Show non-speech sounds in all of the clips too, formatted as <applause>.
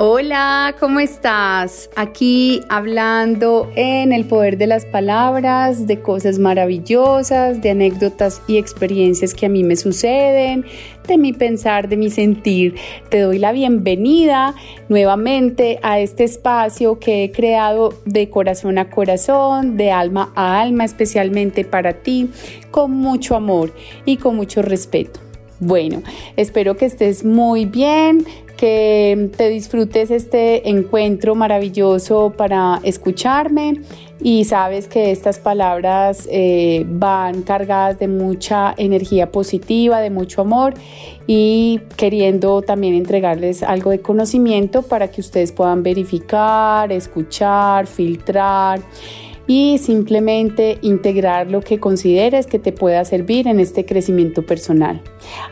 Hola, ¿cómo estás? Aquí hablando en el poder de las palabras, de cosas maravillosas, de anécdotas y experiencias que a mí me suceden, de mi pensar, de mi sentir. Te doy la bienvenida nuevamente a este espacio que he creado de corazón a corazón, de alma a alma, especialmente para ti, con mucho amor y con mucho respeto. Bueno, espero que estés muy bien, que te disfrutes este encuentro maravilloso para escucharme y sabes que estas palabras eh, van cargadas de mucha energía positiva, de mucho amor y queriendo también entregarles algo de conocimiento para que ustedes puedan verificar, escuchar, filtrar y simplemente integrar lo que consideres que te pueda servir en este crecimiento personal.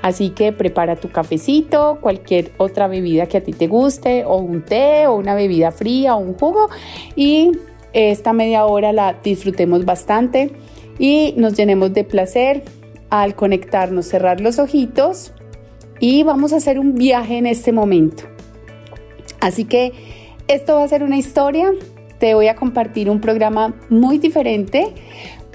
Así que prepara tu cafecito, cualquier otra bebida que a ti te guste, o un té, o una bebida fría, o un jugo, y esta media hora la disfrutemos bastante y nos llenemos de placer al conectarnos, cerrar los ojitos y vamos a hacer un viaje en este momento. Así que esto va a ser una historia te voy a compartir un programa muy diferente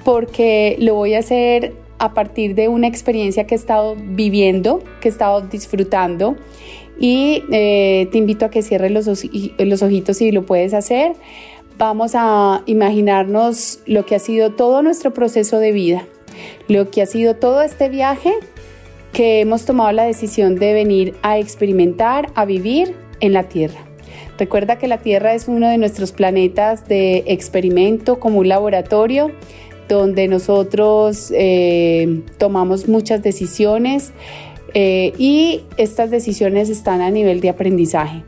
porque lo voy a hacer a partir de una experiencia que he estado viviendo, que he estado disfrutando y eh, te invito a que cierres los, los ojitos si lo puedes hacer. Vamos a imaginarnos lo que ha sido todo nuestro proceso de vida, lo que ha sido todo este viaje que hemos tomado la decisión de venir a experimentar, a vivir en la tierra. Recuerda que la Tierra es uno de nuestros planetas de experimento como un laboratorio donde nosotros eh, tomamos muchas decisiones eh, y estas decisiones están a nivel de aprendizaje.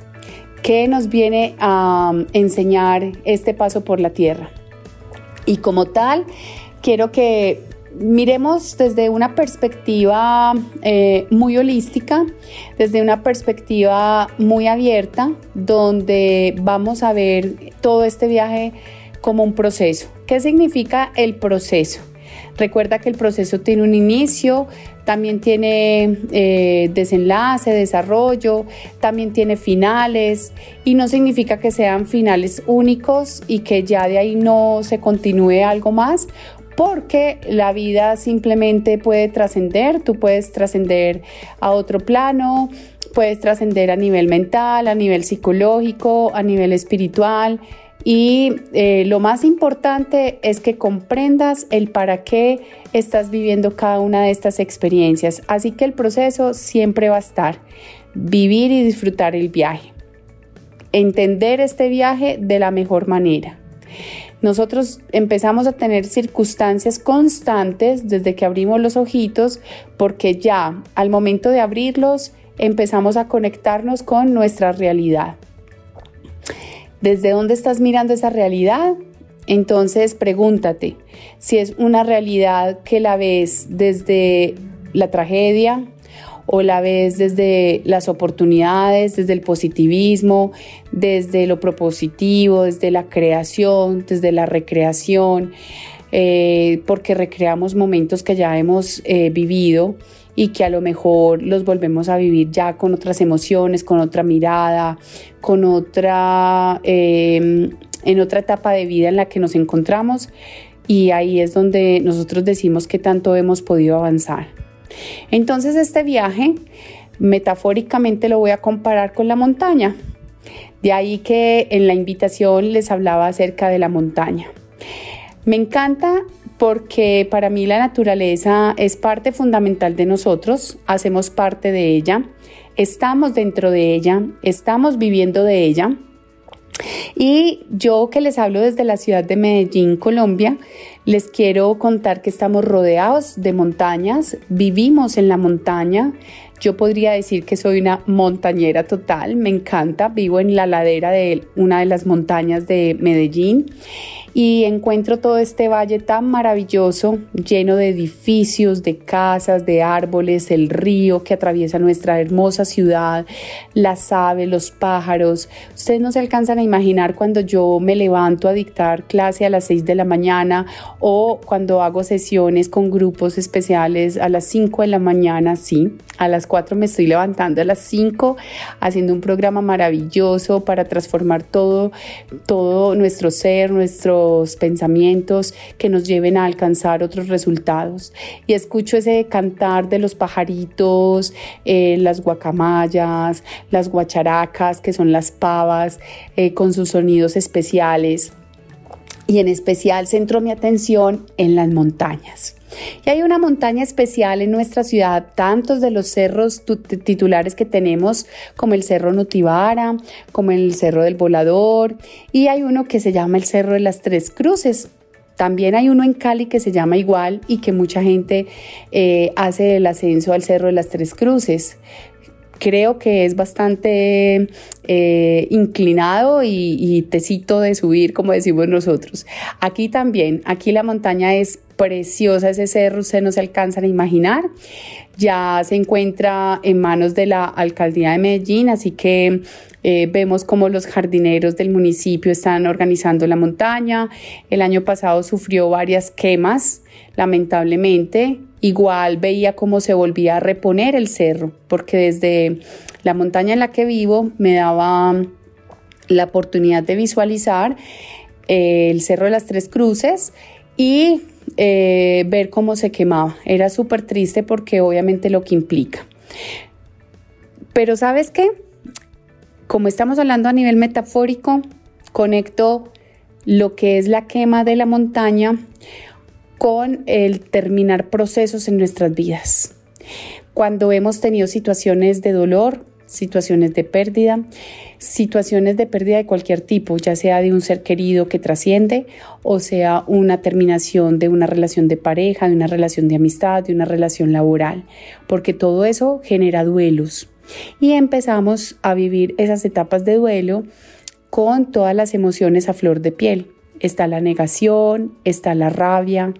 ¿Qué nos viene a enseñar este paso por la Tierra? Y como tal, quiero que miremos desde una perspectiva eh, muy holística, desde una perspectiva muy abierta, donde vamos a ver todo este viaje como un proceso. ¿Qué significa el proceso? Recuerda que el proceso tiene un inicio, también tiene eh, desenlace, desarrollo, también tiene finales y no significa que sean finales únicos y que ya de ahí no se continúe algo más porque la vida simplemente puede trascender, tú puedes trascender a otro plano, puedes trascender a nivel mental, a nivel psicológico, a nivel espiritual. Y eh, lo más importante es que comprendas el para qué estás viviendo cada una de estas experiencias. Así que el proceso siempre va a estar. Vivir y disfrutar el viaje. Entender este viaje de la mejor manera nosotros empezamos a tener circunstancias constantes desde que abrimos los ojitos, porque ya al momento de abrirlos empezamos a conectarnos con nuestra realidad. ¿Desde dónde estás mirando esa realidad? Entonces pregúntate si es una realidad que la ves desde la tragedia, o la ves desde las oportunidades, desde el positivismo, desde lo propositivo, desde la creación, desde la recreación, eh, porque recreamos momentos que ya hemos eh, vivido y que a lo mejor los volvemos a vivir ya con otras emociones, con otra mirada, con otra, em, en otra etapa de vida en la que nos encontramos y ahí es donde nosotros decimos que tanto hemos podido avanzar. Entonces este viaje metafóricamente lo voy a comparar con la montaña. De ahí que en la invitación les hablaba acerca de la montaña. Me encanta porque para mí la naturaleza es parte fundamental de nosotros, hacemos parte de ella, estamos dentro de ella, estamos viviendo de ella. Y yo que les hablo desde la ciudad de Medellín, Colombia, les quiero contar que estamos rodeados de montañas, vivimos en la montaña. Yo podría decir que soy una montañera total, me encanta, vivo en la ladera de una de las montañas de Medellín y encuentro todo este valle tan maravilloso, lleno de edificios, de casas, de árboles, el río que atraviesa nuestra hermosa ciudad, las aves, los pájaros. Ustedes no se alcanzan a imaginar cuando yo me levanto a dictar clase a las 6 de la mañana o cuando hago sesiones con grupos especiales a las 5 de la mañana, sí, a las 4 me estoy levantando, a las 5 haciendo un programa maravilloso para transformar todo, todo nuestro ser, nuestro pensamientos que nos lleven a alcanzar otros resultados. Y escucho ese cantar de los pajaritos, eh, las guacamayas, las guacharacas, que son las pavas, eh, con sus sonidos especiales. Y en especial centro mi atención en las montañas. Y hay una montaña especial en nuestra ciudad, tantos de los cerros titulares que tenemos, como el Cerro Nutibara, como el Cerro del Volador, y hay uno que se llama el Cerro de las Tres Cruces. También hay uno en Cali que se llama igual y que mucha gente eh, hace el ascenso al Cerro de las Tres Cruces creo que es bastante eh, inclinado y, y, tecito de subir, como decimos nosotros. Aquí también, aquí la montaña es preciosa, ese cerro se no se alcanzan a imaginar. Ya se encuentra en manos de la alcaldía de Medellín, así que eh, vemos cómo los jardineros del municipio están organizando la montaña. El año pasado sufrió varias quemas, lamentablemente. Igual veía cómo se volvía a reponer el cerro, porque desde la montaña en la que vivo me daba la oportunidad de visualizar eh, el Cerro de las Tres Cruces y eh, ver cómo se quemaba. Era súper triste porque obviamente lo que implica. Pero ¿sabes qué? Como estamos hablando a nivel metafórico, conecto lo que es la quema de la montaña con el terminar procesos en nuestras vidas. Cuando hemos tenido situaciones de dolor, situaciones de pérdida, situaciones de pérdida de cualquier tipo, ya sea de un ser querido que trasciende o sea una terminación de una relación de pareja, de una relación de amistad, de una relación laboral, porque todo eso genera duelos. Y empezamos a vivir esas etapas de duelo con todas las emociones a flor de piel. Está la negación, está la rabia,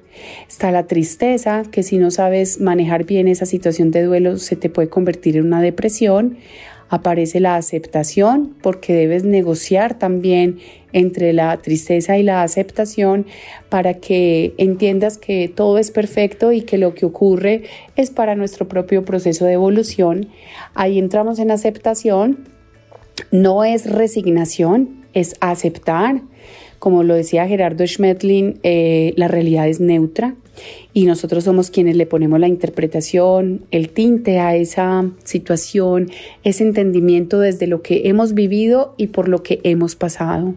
está la tristeza, que si no sabes manejar bien esa situación de duelo se te puede convertir en una depresión. Aparece la aceptación, porque debes negociar también entre la tristeza y la aceptación para que entiendas que todo es perfecto y que lo que ocurre es para nuestro propio proceso de evolución. Ahí entramos en aceptación. No es resignación, es aceptar como lo decía Gerardo Schmedlin, eh, la realidad es neutra y nosotros somos quienes le ponemos la interpretación, el tinte a esa situación, ese entendimiento desde lo que hemos vivido y por lo que hemos pasado.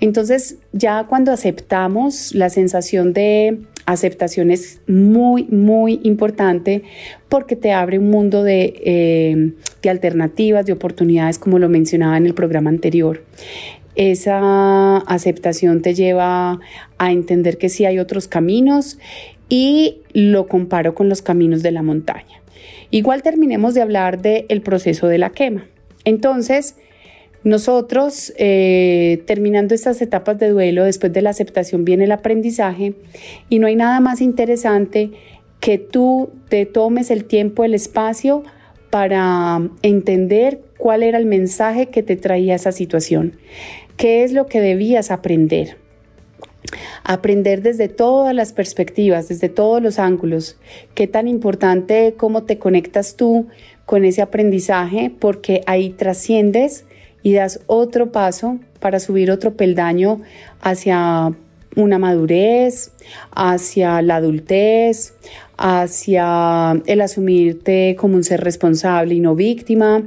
Entonces, ya cuando aceptamos, la sensación de aceptación es muy, muy importante porque te abre un mundo de, eh, de alternativas, de oportunidades, como lo mencionaba en el programa anterior esa aceptación te lleva a entender que sí hay otros caminos y lo comparo con los caminos de la montaña. Igual terminemos de hablar del proceso de la quema. Entonces, nosotros, eh, terminando estas etapas de duelo, después de la aceptación viene el aprendizaje y no hay nada más interesante que tú te tomes el tiempo, el espacio para entender cuál era el mensaje que te traía esa situación. ¿Qué es lo que debías aprender? Aprender desde todas las perspectivas, desde todos los ángulos. Qué tan importante cómo te conectas tú con ese aprendizaje, porque ahí trasciendes y das otro paso para subir otro peldaño hacia una madurez, hacia la adultez, hacia el asumirte como un ser responsable y no víctima,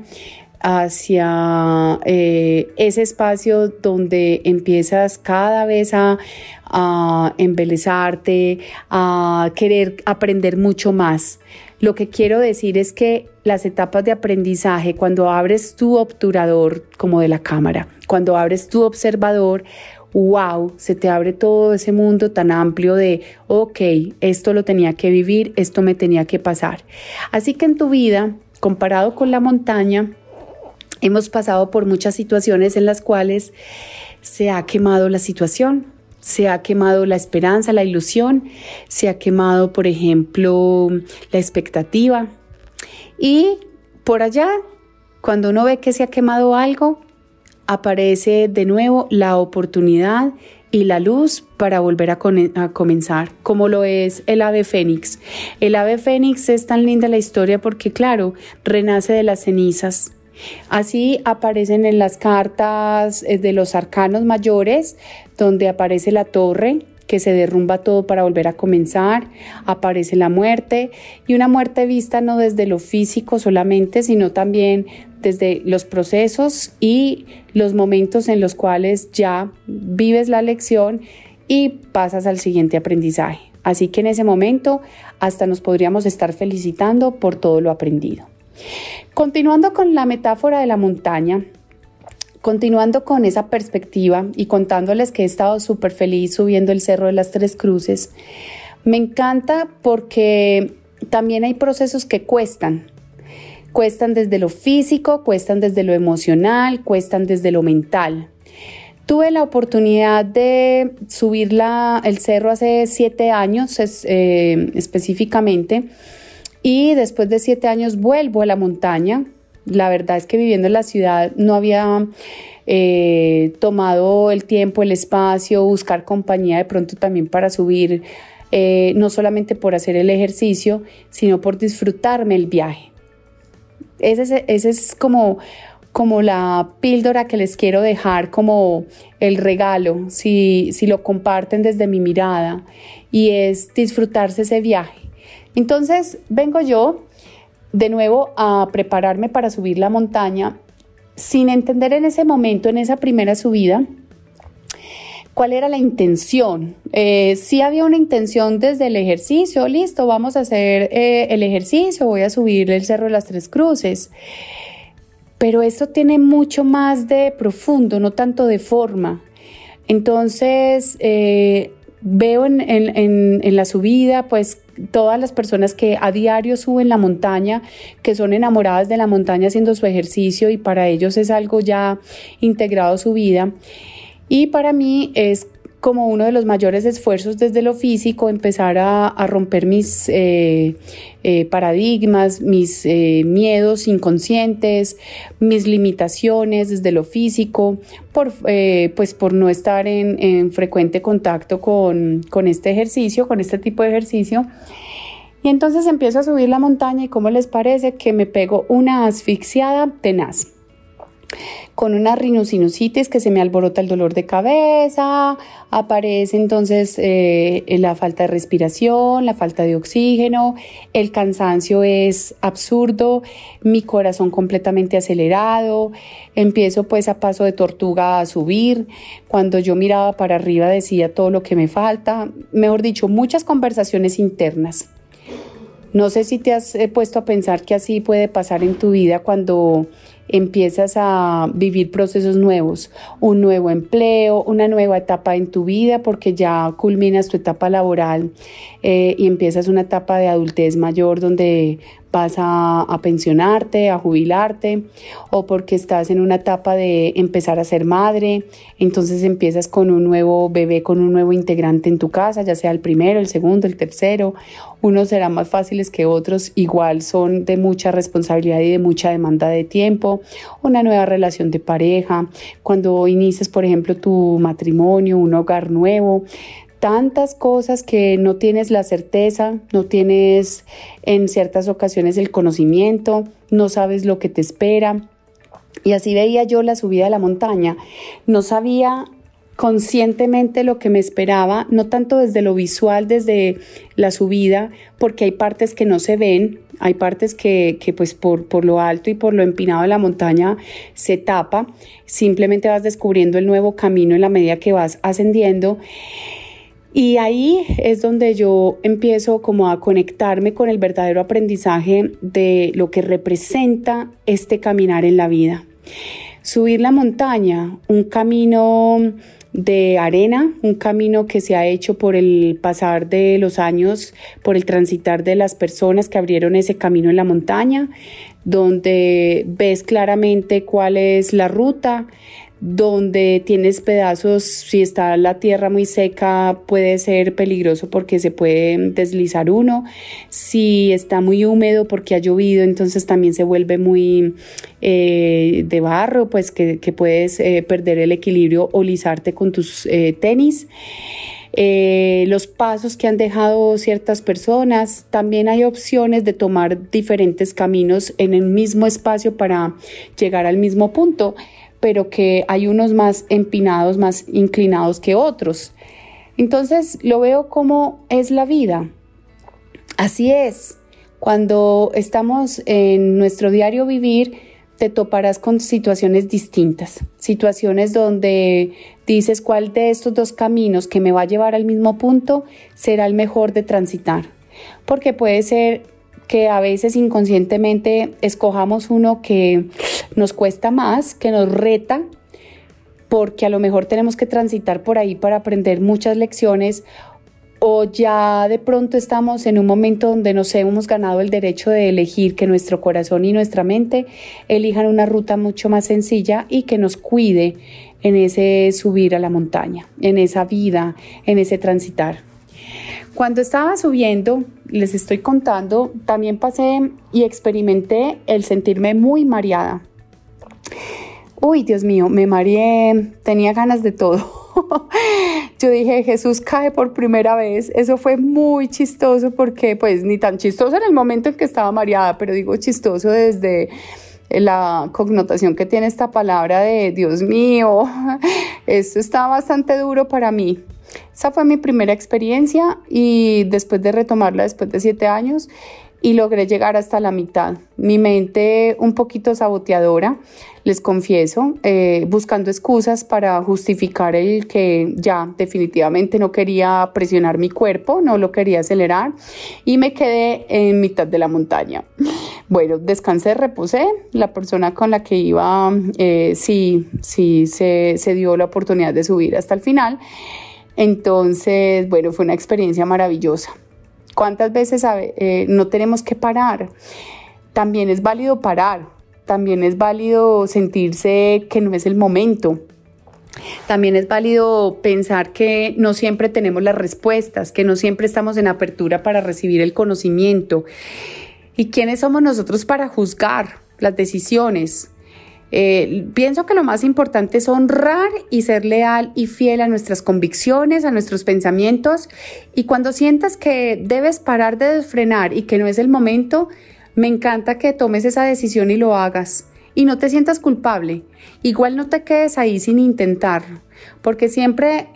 hacia eh, ese espacio donde empiezas cada vez a, a embelezarte, a querer aprender mucho más. Lo que quiero decir es que las etapas de aprendizaje, cuando abres tu obturador como de la cámara, cuando abres tu observador, wow, se te abre todo ese mundo tan amplio de, ok, esto lo tenía que vivir, esto me tenía que pasar. Así que en tu vida, comparado con la montaña, hemos pasado por muchas situaciones en las cuales se ha quemado la situación, se ha quemado la esperanza, la ilusión, se ha quemado, por ejemplo, la expectativa. Y por allá, cuando uno ve que se ha quemado algo, aparece de nuevo la oportunidad y la luz para volver a, comenzar, como lo es el ave fénix. El ave fénix es tan linda la historia porque, claro, renace de las cenizas, Así aparecen en las cartas eh, de los arcanos mayores, donde aparece la torre, que se derrumba todo para volver a comenzar, aparece la muerte y una muerte vista no desde lo físico solamente, sino también desde los procesos y los momentos en los cuales ya vives la lección y pasas al siguiente aprendizaje. Así que en ese momento hasta nos podríamos estar felicitando por todo lo aprendido. Continuando con la metáfora de la montaña, continuando con esa perspectiva y contándoles que he estado súper feliz subiendo el Cerro de las Tres Cruces, me encanta porque también hay procesos que cuestan. Cuestan desde lo físico, cuestan desde lo emocional, cuestan desde lo mental. Tuve la oportunidad de subir el cerro hace siete años eh, específicamente y después de siete años vuelvo a la montaña. La verdad es que viviendo en la ciudad no había eh, tomado el tiempo, el espacio, buscar compañía de pronto también para subir, eh, no solamente por hacer el ejercicio, sino por disfrutarme el viaje. Ese es, como, como la píldora que les quiero dejar como el regalo, si, si lo comparten desde mi mirada, y es disfrutarse ese viaje entonces vengo yo de nuevo a prepararme para subir la montaña sin entender en ese momento, en esa primera subida, cuál era la intención. Eh, sí había una intención desde el ejercicio, listo, vamos a hacer eh, el ejercicio, voy a subir el Cerro de las Tres Cruces. Pero esto tiene mucho más de profundo, no tanto de forma. Entonces, eh, veo en, en, la subida, pues todas las personas que a diario suben la montaña, que son enamoradas de la montaña haciendo su ejercicio y para ellos es algo ya integrado a su vida. Y para mí es como uno de los mayores esfuerzos desde lo físico, empezar a, romper mis eh, eh, paradigmas, mis eh, miedos inconscientes, mis limitaciones desde lo físico, por, pues por no estar en, en frecuente contacto con, con este ejercicio, con este tipo de ejercicio. Y entonces empiezo a subir la montaña y ¿cómo les parece que me pego una asfixiada tenaz? Con una rinosinusitis que se me alborota el dolor de cabeza, aparece entonces eh, la falta de respiración, la falta de oxígeno, el cansancio es absurdo, mi corazón completamente acelerado, empiezo pues a paso de tortuga a subir, cuando yo miraba para arriba decía todo lo que me falta, mejor dicho, muchas conversaciones internas. No sé si te has eh, puesto a pensar que así puede pasar en tu vida cuando empiezas a vivir procesos nuevos, un nuevo empleo, una nueva etapa en tu vida porque ya culminas tu etapa laboral eh, y empiezas una etapa de adultez mayor donde vas a, pensionarte, a jubilarte, o porque estás en una etapa de empezar a ser madre, entonces empiezas con un nuevo bebé, con un nuevo integrante en tu casa, ya sea el primero, el segundo, el tercero, unos serán más fáciles que otros, igual son de mucha responsabilidad y de mucha demanda de tiempo, una nueva relación de pareja, cuando inicias, por ejemplo, tu matrimonio, un hogar nuevo, tantas cosas que no tienes la certeza, no tienes en ciertas ocasiones el conocimiento, no sabes lo que te espera. Y así veía yo la subida de la montaña. No sabía conscientemente lo que me esperaba, no tanto desde lo visual, desde la subida, porque hay partes que no se ven, hay partes que, que pues por, por, lo alto y por lo empinado de la montaña se tapa, simplemente vas descubriendo el nuevo camino en la medida que vas ascendiendo. Y ahí es donde yo empiezo como a conectarme con el verdadero aprendizaje de lo que representa este caminar en la vida. Subir la montaña, un camino de arena, un camino que se ha hecho por el pasar de los años, por el transitar de las personas que abrieron ese camino en la montaña, donde ves claramente cuál es la ruta, donde tienes pedazos, si está la tierra muy seca puede ser peligroso porque se puede deslizar uno, si está muy húmedo porque ha llovido entonces también se vuelve muy eh, de barro, pues que, puedes eh, perder el equilibrio o lisarte con tus eh, tenis. Los pasos que han dejado ciertas personas. También hay opciones de tomar diferentes caminos en el mismo espacio para llegar al mismo punto pero que hay unos más empinados, más inclinados que otros. Entonces lo veo como es la vida. Así es. Cuando estamos en nuestro diario vivir, te toparás con situaciones distintas, situaciones donde dices cuál de estos dos caminos que me va a llevar al mismo punto será el mejor de transitar. Porque puede ser que a veces inconscientemente escojamos uno que nos cuesta más, que nos reta, porque a lo mejor tenemos que transitar por ahí para aprender muchas lecciones o ya de pronto estamos en un momento donde nos hemos ganado el derecho de elegir que nuestro corazón y nuestra mente elijan una ruta mucho más sencilla y que nos cuide en ese subir a la montaña, en esa vida, en ese transitar. Cuando estaba subiendo, les estoy contando, también pasé y experimenté el sentirme muy mareada. Uy, Dios mío, me mareé, tenía ganas de todo. <laughs> <laughs> Yo dije, Jesús cae por primera vez. Eso fue muy chistoso porque, pues, ni tan chistoso en el momento en que estaba mareada, pero digo chistoso desde la connotación que tiene esta palabra de Dios mío. <laughs> Esto está bastante duro para mí. Esa fue mi primera experiencia y después de retomarla después de siete años y logré llegar hasta la mitad. Mi mente un poquito saboteadora, les confieso, eh, buscando excusas para justificar el que ya definitivamente no quería presionar mi cuerpo, no lo quería acelerar y me quedé en mitad de la montaña. Bueno, descansé, reposé. La persona con la que iba eh, sí, sí se, se dio la oportunidad de subir hasta el final. Entonces, bueno, fue una experiencia maravillosa. ¿Cuántas veces eh, no tenemos que parar? También es válido parar, también es válido sentirse que no es el momento. También es válido pensar que no siempre tenemos las respuestas, que no siempre estamos en apertura para recibir el conocimiento. ¿Y quiénes somos nosotros para juzgar las decisiones? Eh, pienso que lo más importante es honrar y ser leal y fiel a nuestras convicciones, a nuestros pensamientos. Y cuando sientas que debes parar de frenar y que no es el momento, me encanta que tomes esa decisión y lo hagas. Y no te sientas culpable. Igual no te quedes ahí sin intentarlo. Porque siempre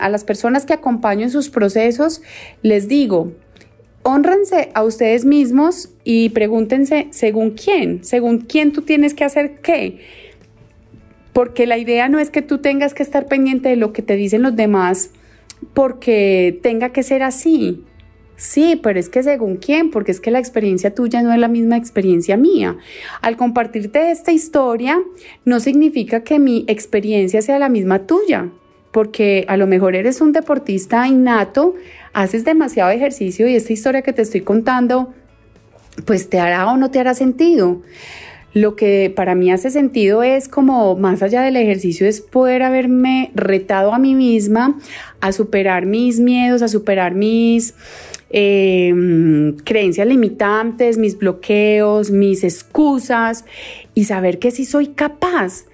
a las personas que acompaño en sus procesos les digo, honrense a ustedes mismos y pregúntense según quién, según quién tú tienes que hacer qué. Porque la idea no es que tú tengas que estar pendiente de lo que te dicen los demás porque tenga que ser así. Sí, pero es que según quién, porque es que la experiencia tuya no es la misma experiencia mía. Al compartirte esta historia, no significa que mi experiencia sea la misma tuya, porque a lo mejor eres un deportista innato, haces demasiado ejercicio y esta historia que te estoy contando, pues te hará o no te hará sentido. Lo que para mí hace sentido es como más allá del ejercicio es poder haberme retado a mí misma a superar mis miedos, a superar mis em, creencias limitantes, mis bloqueos, mis excusas y saber que sí soy capaz.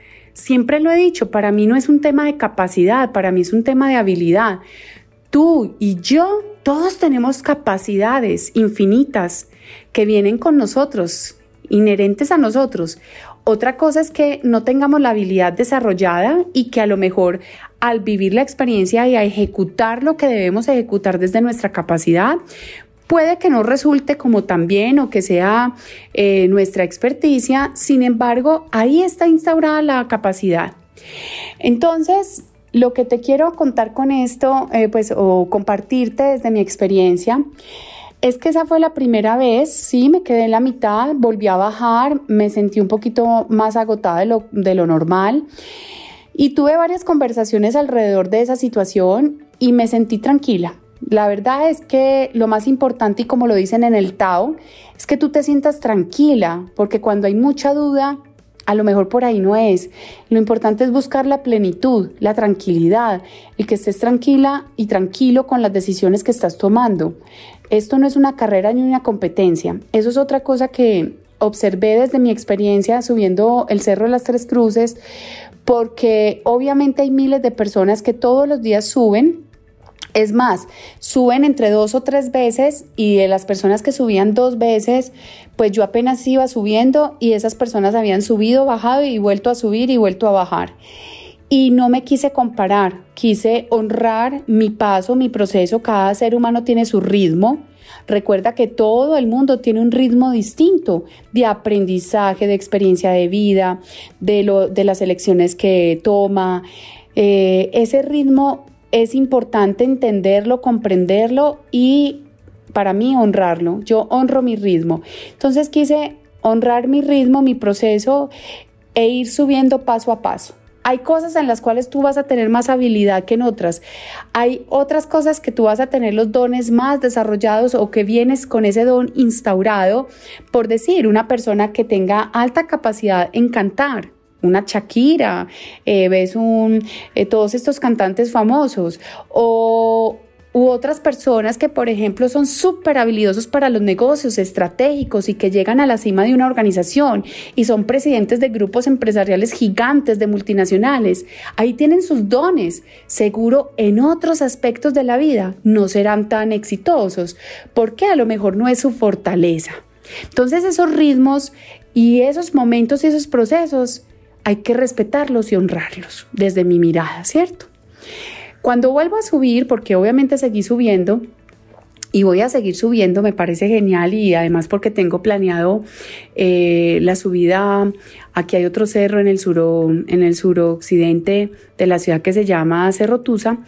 Siempre lo he dicho, para mí no es un tema de capacidad, para mí es un tema de habilidad. Tú y yo, todos tenemos capacidades infinitas que vienen con nosotros, inherentes a nosotros. Otra cosa es que no tengamos la habilidad desarrollada y que a lo mejor al vivir la experiencia y a ejecutar lo que debemos ejecutar desde nuestra capacidad, puede que no resulte como tan bien o que sea eh, nuestra experticia, sin embargo, ahí está instaurada la capacidad. Entonces, lo que te quiero contar con esto, eh, pues, o compartirte desde mi experiencia, es que esa fue la primera vez, sí, me quedé en la mitad, volví a bajar, me sentí un poquito más agotada de lo, de lo normal y tuve varias conversaciones alrededor de esa situación y me sentí tranquila. La verdad es que lo más importante, y como lo dicen en el Tao, es que tú te sientas tranquila, porque cuando hay mucha duda, a lo mejor por ahí no es. Lo importante es buscar la plenitud, la tranquilidad, el que estés tranquila y tranquilo con las decisiones que estás tomando. Esto no es una carrera ni una competencia. Eso es otra cosa que observé desde mi experiencia subiendo el Cerro de las Tres Cruces, porque obviamente hay miles de personas que todos los días suben es más, suben entre dos o tres veces y de las personas que subían dos veces, pues yo apenas iba subiendo y esas personas habían subido, bajado y vuelto a subir y vuelto a bajar. Y no me quise comparar, quise honrar mi paso, mi proceso, cada ser humano tiene su ritmo. Recuerda que todo el mundo tiene un ritmo distinto de aprendizaje, de experiencia de vida, de, las elecciones que toma. Eh, ese ritmo es importante entenderlo, comprenderlo y para mí honrarlo. Yo honro mi ritmo. Entonces quise honrar mi ritmo, mi proceso e ir subiendo paso a paso. Hay cosas en las cuales tú vas a tener más habilidad que en otras. Hay otras cosas que tú vas a tener los dones más desarrollados o que vienes con ese don instaurado. Por decir, una persona que tenga alta capacidad en cantar una Shakira, eh, ves un, eh, todos estos cantantes famosos o u otras personas que, por ejemplo, son súper habilidosos para los negocios estratégicos y que llegan a la cima de una organización y son presidentes de grupos empresariales gigantes de multinacionales. Ahí tienen sus dones. Seguro en otros aspectos de la vida no serán tan exitosos porque a lo mejor no es su fortaleza. Entonces esos ritmos y esos momentos y esos procesos hay que respetarlos y honrarlos desde mi mirada, ¿cierto? Cuando vuelvo a subir, porque obviamente seguí subiendo, y voy a seguir subiendo, me parece genial y además porque tengo planeado eh, la subida, aquí hay otro cerro en el, suro, en el suroccidente de la ciudad que se llama Cerro Tusa,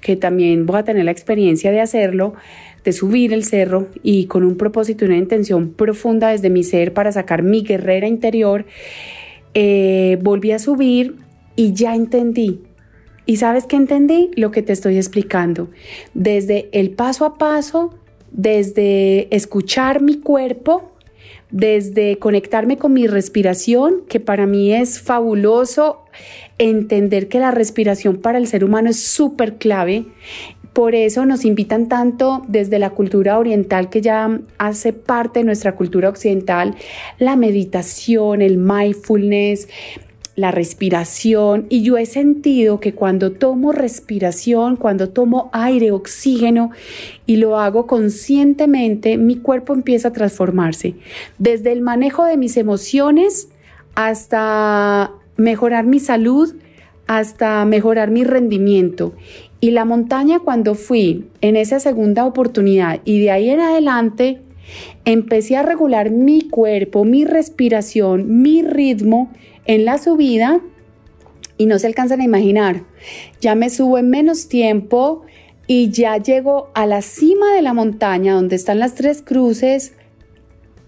que también voy a tener la experiencia de hacerlo, de subir el cerro y con un propósito y una intención profunda desde mi ser para sacar mi guerrera interior eh, volví a subir y ya entendí. ¿Y sabes qué entendí? Lo que te estoy explicando. Desde el paso a paso, desde escuchar mi cuerpo, desde conectarme con mi respiración, que para mí es fabuloso entender que la respiración para el ser humano es súper clave por eso nos invitan tanto desde la cultura oriental, que ya hace parte de nuestra cultura occidental, la meditación, el mindfulness, la respiración y yo he sentido que cuando tomo respiración, cuando tomo aire, oxígeno y lo hago conscientemente, mi cuerpo empieza a transformarse. Desde el manejo de mis emociones hasta mejorar mi salud, hasta mejorar mi rendimiento. Y la montaña cuando fui en esa segunda oportunidad y de ahí en adelante, empecé a regular mi cuerpo, mi respiración, mi ritmo en la subida y no se alcanzan a imaginar. Ya me subo en menos tiempo y ya llego a la cima de la montaña donde están las tres cruces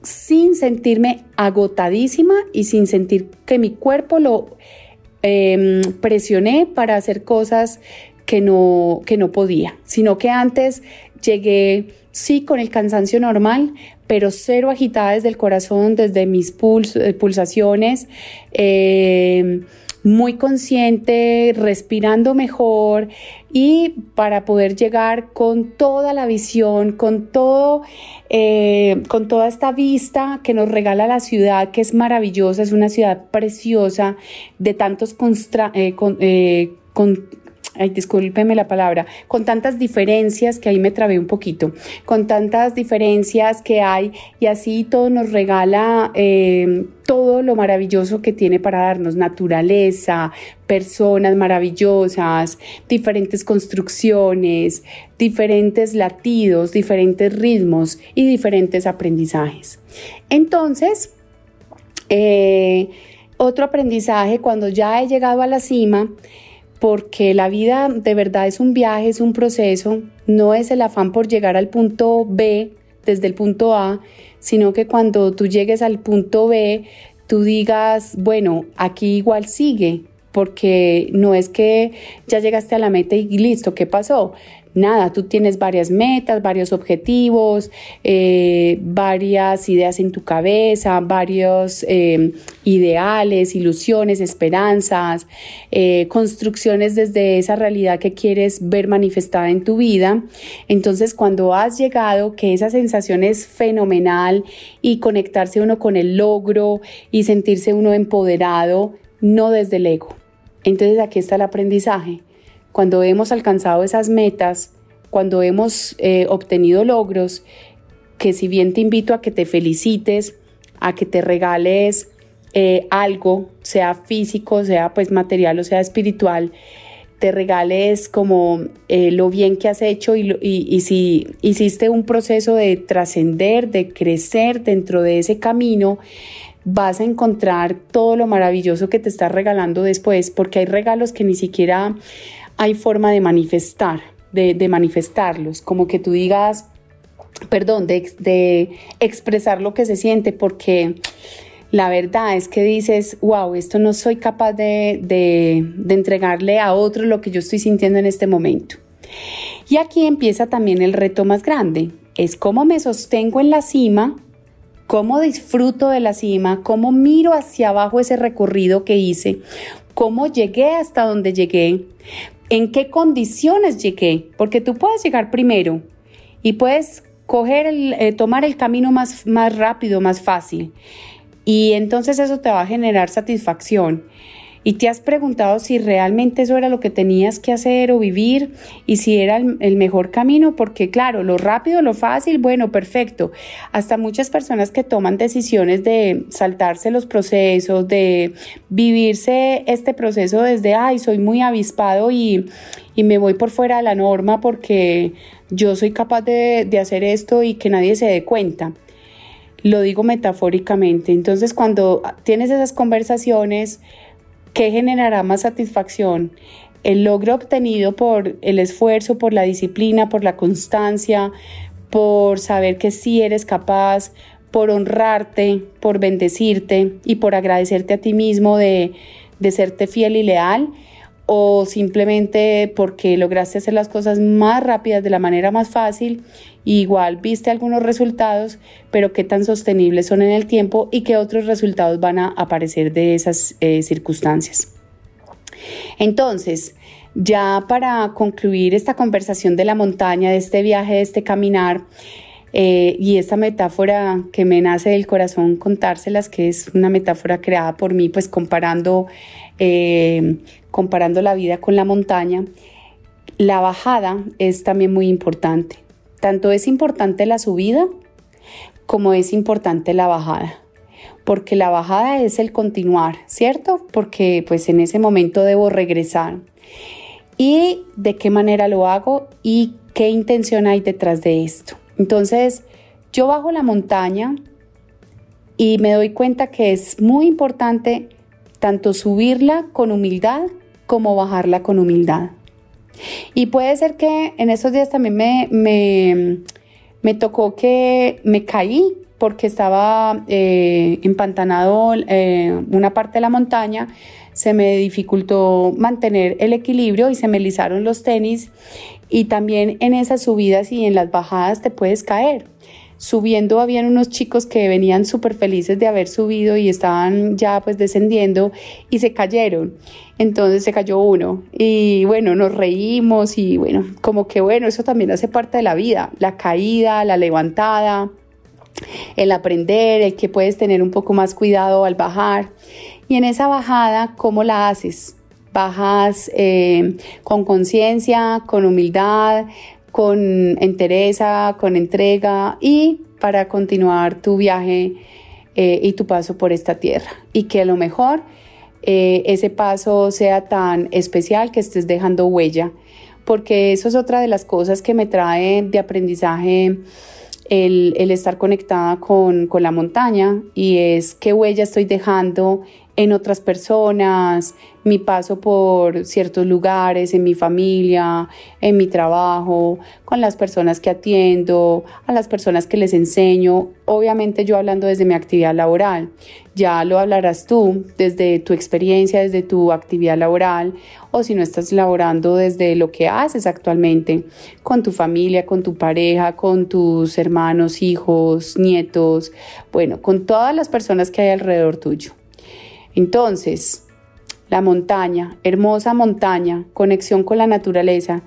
sin sentirme agotadísima y sin sentir que mi cuerpo lo em, presioné para hacer cosas que no, que no podía, sino que antes llegué sí con el cansancio normal, pero cero agitada desde el corazón, desde mis eh, pulsaciones, eh, muy consciente, respirando mejor y para poder llegar con toda la visión, con todo, eh, con toda esta vista que nos regala la ciudad, que es maravillosa, es una ciudad preciosa de tantos con, ay, discúlpeme la palabra, con tantas diferencias que ahí me trabé un poquito, con tantas diferencias que hay y así todo nos regala eh, todo lo maravilloso que tiene para darnos, naturaleza, personas maravillosas, diferentes construcciones, diferentes latidos, diferentes ritmos y diferentes aprendizajes. Entonces, eh, otro aprendizaje cuando ya he llegado a la cima, porque la vida de verdad es un viaje, es un proceso, no es el afán por llegar al punto B desde el punto A, sino que cuando tú llegues al punto B, tú digas, bueno, aquí igual sigue, porque no es que ya llegaste a la meta y listo, ¿qué pasó? Nada, tú tienes varias metas, varios objetivos, eh, varias ideas en tu cabeza, varios eh, ideales, ilusiones, esperanzas, eh, construcciones desde esa realidad que quieres ver manifestada en tu vida. Entonces, cuando has llegado, que esa sensación es fenomenal y conectarse uno con el logro y sentirse uno empoderado, no desde el ego. Entonces, aquí está el aprendizaje cuando hemos alcanzado esas metas, cuando hemos eh, obtenido logros, que si bien te invito a que te felicites, a que te regales eh, algo, sea físico, sea pues material o sea espiritual, te regales como eh, lo bien que has hecho y, y, si hiciste un proceso de trascender, de crecer dentro de ese camino, vas a encontrar todo lo maravilloso que te está regalando después, porque hay regalos que ni siquiera hay forma de manifestar, de, manifestarlos, como que tú digas, perdón, de, expresar lo que se siente, porque la verdad es que dices, wow, esto no soy capaz de, de, entregarle a otro lo que yo estoy sintiendo en este momento. Y aquí empieza también el reto más grande, es cómo me sostengo en la cima, cómo disfruto de la cima, cómo miro hacia abajo ese recorrido que hice, cómo llegué hasta donde llegué, en qué condiciones llegué, porque tú puedes llegar primero y puedes coger el, eh, tomar el camino más, más rápido, más fácil. Y entonces eso te va a generar satisfacción y te has preguntado si realmente eso era lo que tenías que hacer o vivir y si era el, mejor camino, porque claro, lo rápido, lo fácil, bueno, perfecto. Hasta muchas personas que toman decisiones de saltarse los procesos, de vivirse este proceso desde, ay, soy muy avispado y, me voy por fuera de la norma porque yo soy capaz de, de hacer esto y que nadie se dé cuenta. Lo digo metafóricamente. Entonces, cuando tienes esas conversaciones, ¿Qué generará más satisfacción? El logro obtenido por el esfuerzo, por la disciplina, por la constancia, por saber que sí eres capaz, por honrarte, por bendecirte y por agradecerte a ti mismo de, de serte fiel y leal o simplemente porque lograste hacer las cosas más rápidas de la manera más fácil, igual viste algunos resultados, pero qué tan sostenibles son en el tiempo y qué otros resultados van a aparecer de esas eh, circunstancias. Entonces, ya para concluir esta conversación de la montaña, de este viaje, de este caminar, eh, y esta metáfora que me nace del corazón contárselas, que es una metáfora creada por mí, pues comparando eh, comparando la vida con la montaña, la bajada es también muy importante. Tanto es importante la subida como es importante la bajada. Porque la bajada es el continuar, ¿cierto? Porque pues en ese momento debo regresar. ¿Y de qué manera lo hago? ¿Y qué intención hay detrás de esto? Entonces, yo bajo la montaña y me doy cuenta que es muy importante tanto subirla con humildad como bajarla con humildad. Y puede ser que en esos días también me, me, tocó que me caí porque estaba eh, empantanado eh, una parte de la montaña, se me dificultó mantener el equilibrio y se me lizaron los tenis. Y también en esas subidas y en las bajadas te puedes caer subiendo habían unos chicos que venían súper felices de haber subido y estaban ya pues descendiendo y se cayeron. Entonces se cayó uno y bueno, nos reímos y bueno, como que bueno, eso también hace parte de la vida, la caída, la levantada, el aprender, el que puedes tener un poco más cuidado al bajar. Y en esa bajada, ¿cómo la haces? Bajas eh, con conciencia, con humildad, con entereza, con entrega y para continuar tu viaje eh, y tu paso por esta tierra. Y que a lo mejor eh, ese paso sea tan especial que estés dejando huella, porque eso es otra de las cosas que me trae de aprendizaje el, estar conectada con, con, la montaña y es qué huella estoy dejando en otras personas, mi paso por ciertos lugares, en mi familia, en mi trabajo, con las personas que atiendo, a las personas que les enseño, obviamente yo hablando desde mi actividad laboral, ya lo hablarás tú desde tu experiencia, desde tu actividad laboral o si no estás laborando desde lo que haces actualmente, con tu familia, con tu pareja, con tus hermanos, hijos, nietos, bueno, con todas las personas que hay alrededor tuyo. Entonces, la montaña, hermosa montaña, conexión con la naturaleza.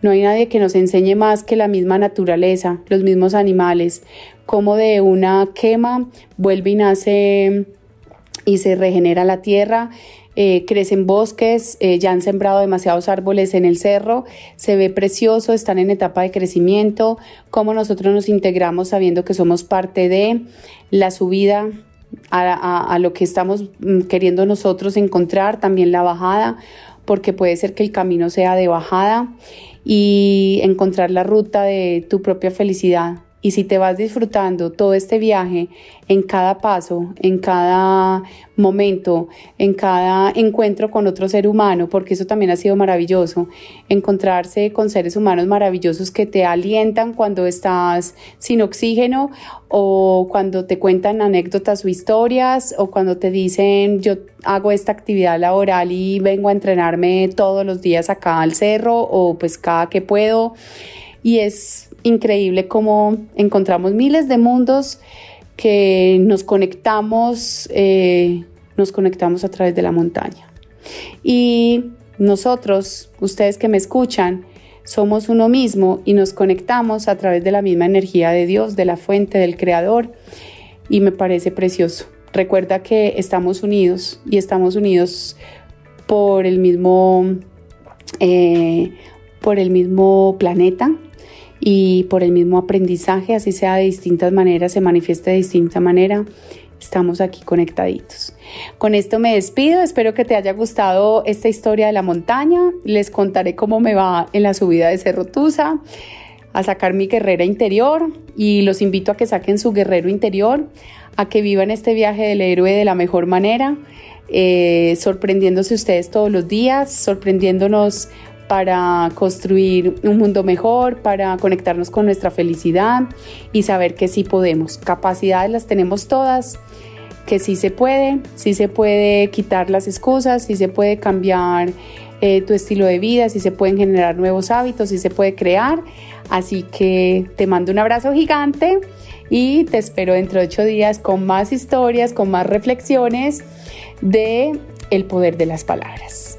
No hay nadie que nos enseñe más que la misma naturaleza, los mismos animales, cómo de una quema vuelve y nace y se regenera la tierra. Eh, crecen bosques, eh, ya han sembrado demasiados árboles en el cerro, se ve precioso, están en etapa de crecimiento, cómo nosotros nos integramos sabiendo que somos parte de la subida a, lo que estamos mm, queriendo nosotros encontrar, también la bajada, porque puede ser que el camino sea de bajada y encontrar la ruta de tu propia felicidad. Y si te vas disfrutando todo este viaje en cada paso, en cada momento, en cada encuentro con otro ser humano, porque eso también ha sido maravilloso, encontrarse con seres humanos maravillosos que te alientan cuando estás sin oxígeno o cuando te cuentan anécdotas o historias o cuando te dicen yo hago esta actividad laboral y vengo a entrenarme todos los días acá al cerro o pues cada que puedo. Y es increíble cómo encontramos miles de mundos que nos conectamos, eh, nos conectamos a través de la montaña. Y nosotros, ustedes que me escuchan, somos uno mismo y nos conectamos a través de la misma energía de Dios, de la fuente, del Creador. Y me parece precioso. Recuerda que estamos unidos y estamos unidos por el mismo, eh, por el mismo planeta, y por el mismo aprendizaje, así sea de distintas maneras, se manifiesta de distinta manera, estamos aquí conectaditos. Con esto me despido, espero que te haya gustado esta historia de la montaña, les contaré cómo me va en la subida de Cerro Tusa, a sacar mi guerrera interior y los invito a que saquen su guerrero interior, a que vivan este viaje del héroe de la mejor manera, eh, sorprendiéndose ustedes todos los días, sorprendiéndonos para construir un mundo mejor, para conectarnos con nuestra felicidad y saber que sí podemos. Capacidades las tenemos todas, que sí se puede, sí se puede quitar las excusas, sí se puede cambiar eh, tu estilo de vida, sí se pueden generar nuevos hábitos, sí se puede crear. Así que te mando un abrazo gigante y te espero dentro de ocho días con más historias, con más reflexiones de el poder de las palabras.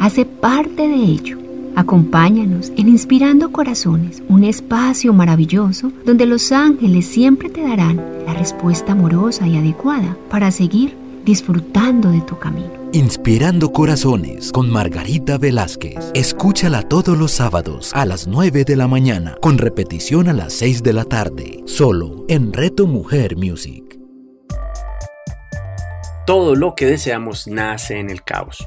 hace parte de ello. Acompáñanos en Inspirando Corazones, un espacio maravilloso donde los ángeles siempre te darán la respuesta amorosa y adecuada para seguir disfrutando de tu camino. Inspirando Corazones con Margarita Velázquez. Escúchala todos los sábados a las 9 de la mañana, con repetición a las 6 de la tarde, solo en Reto Mujer Music. Todo lo que deseamos nace en el caos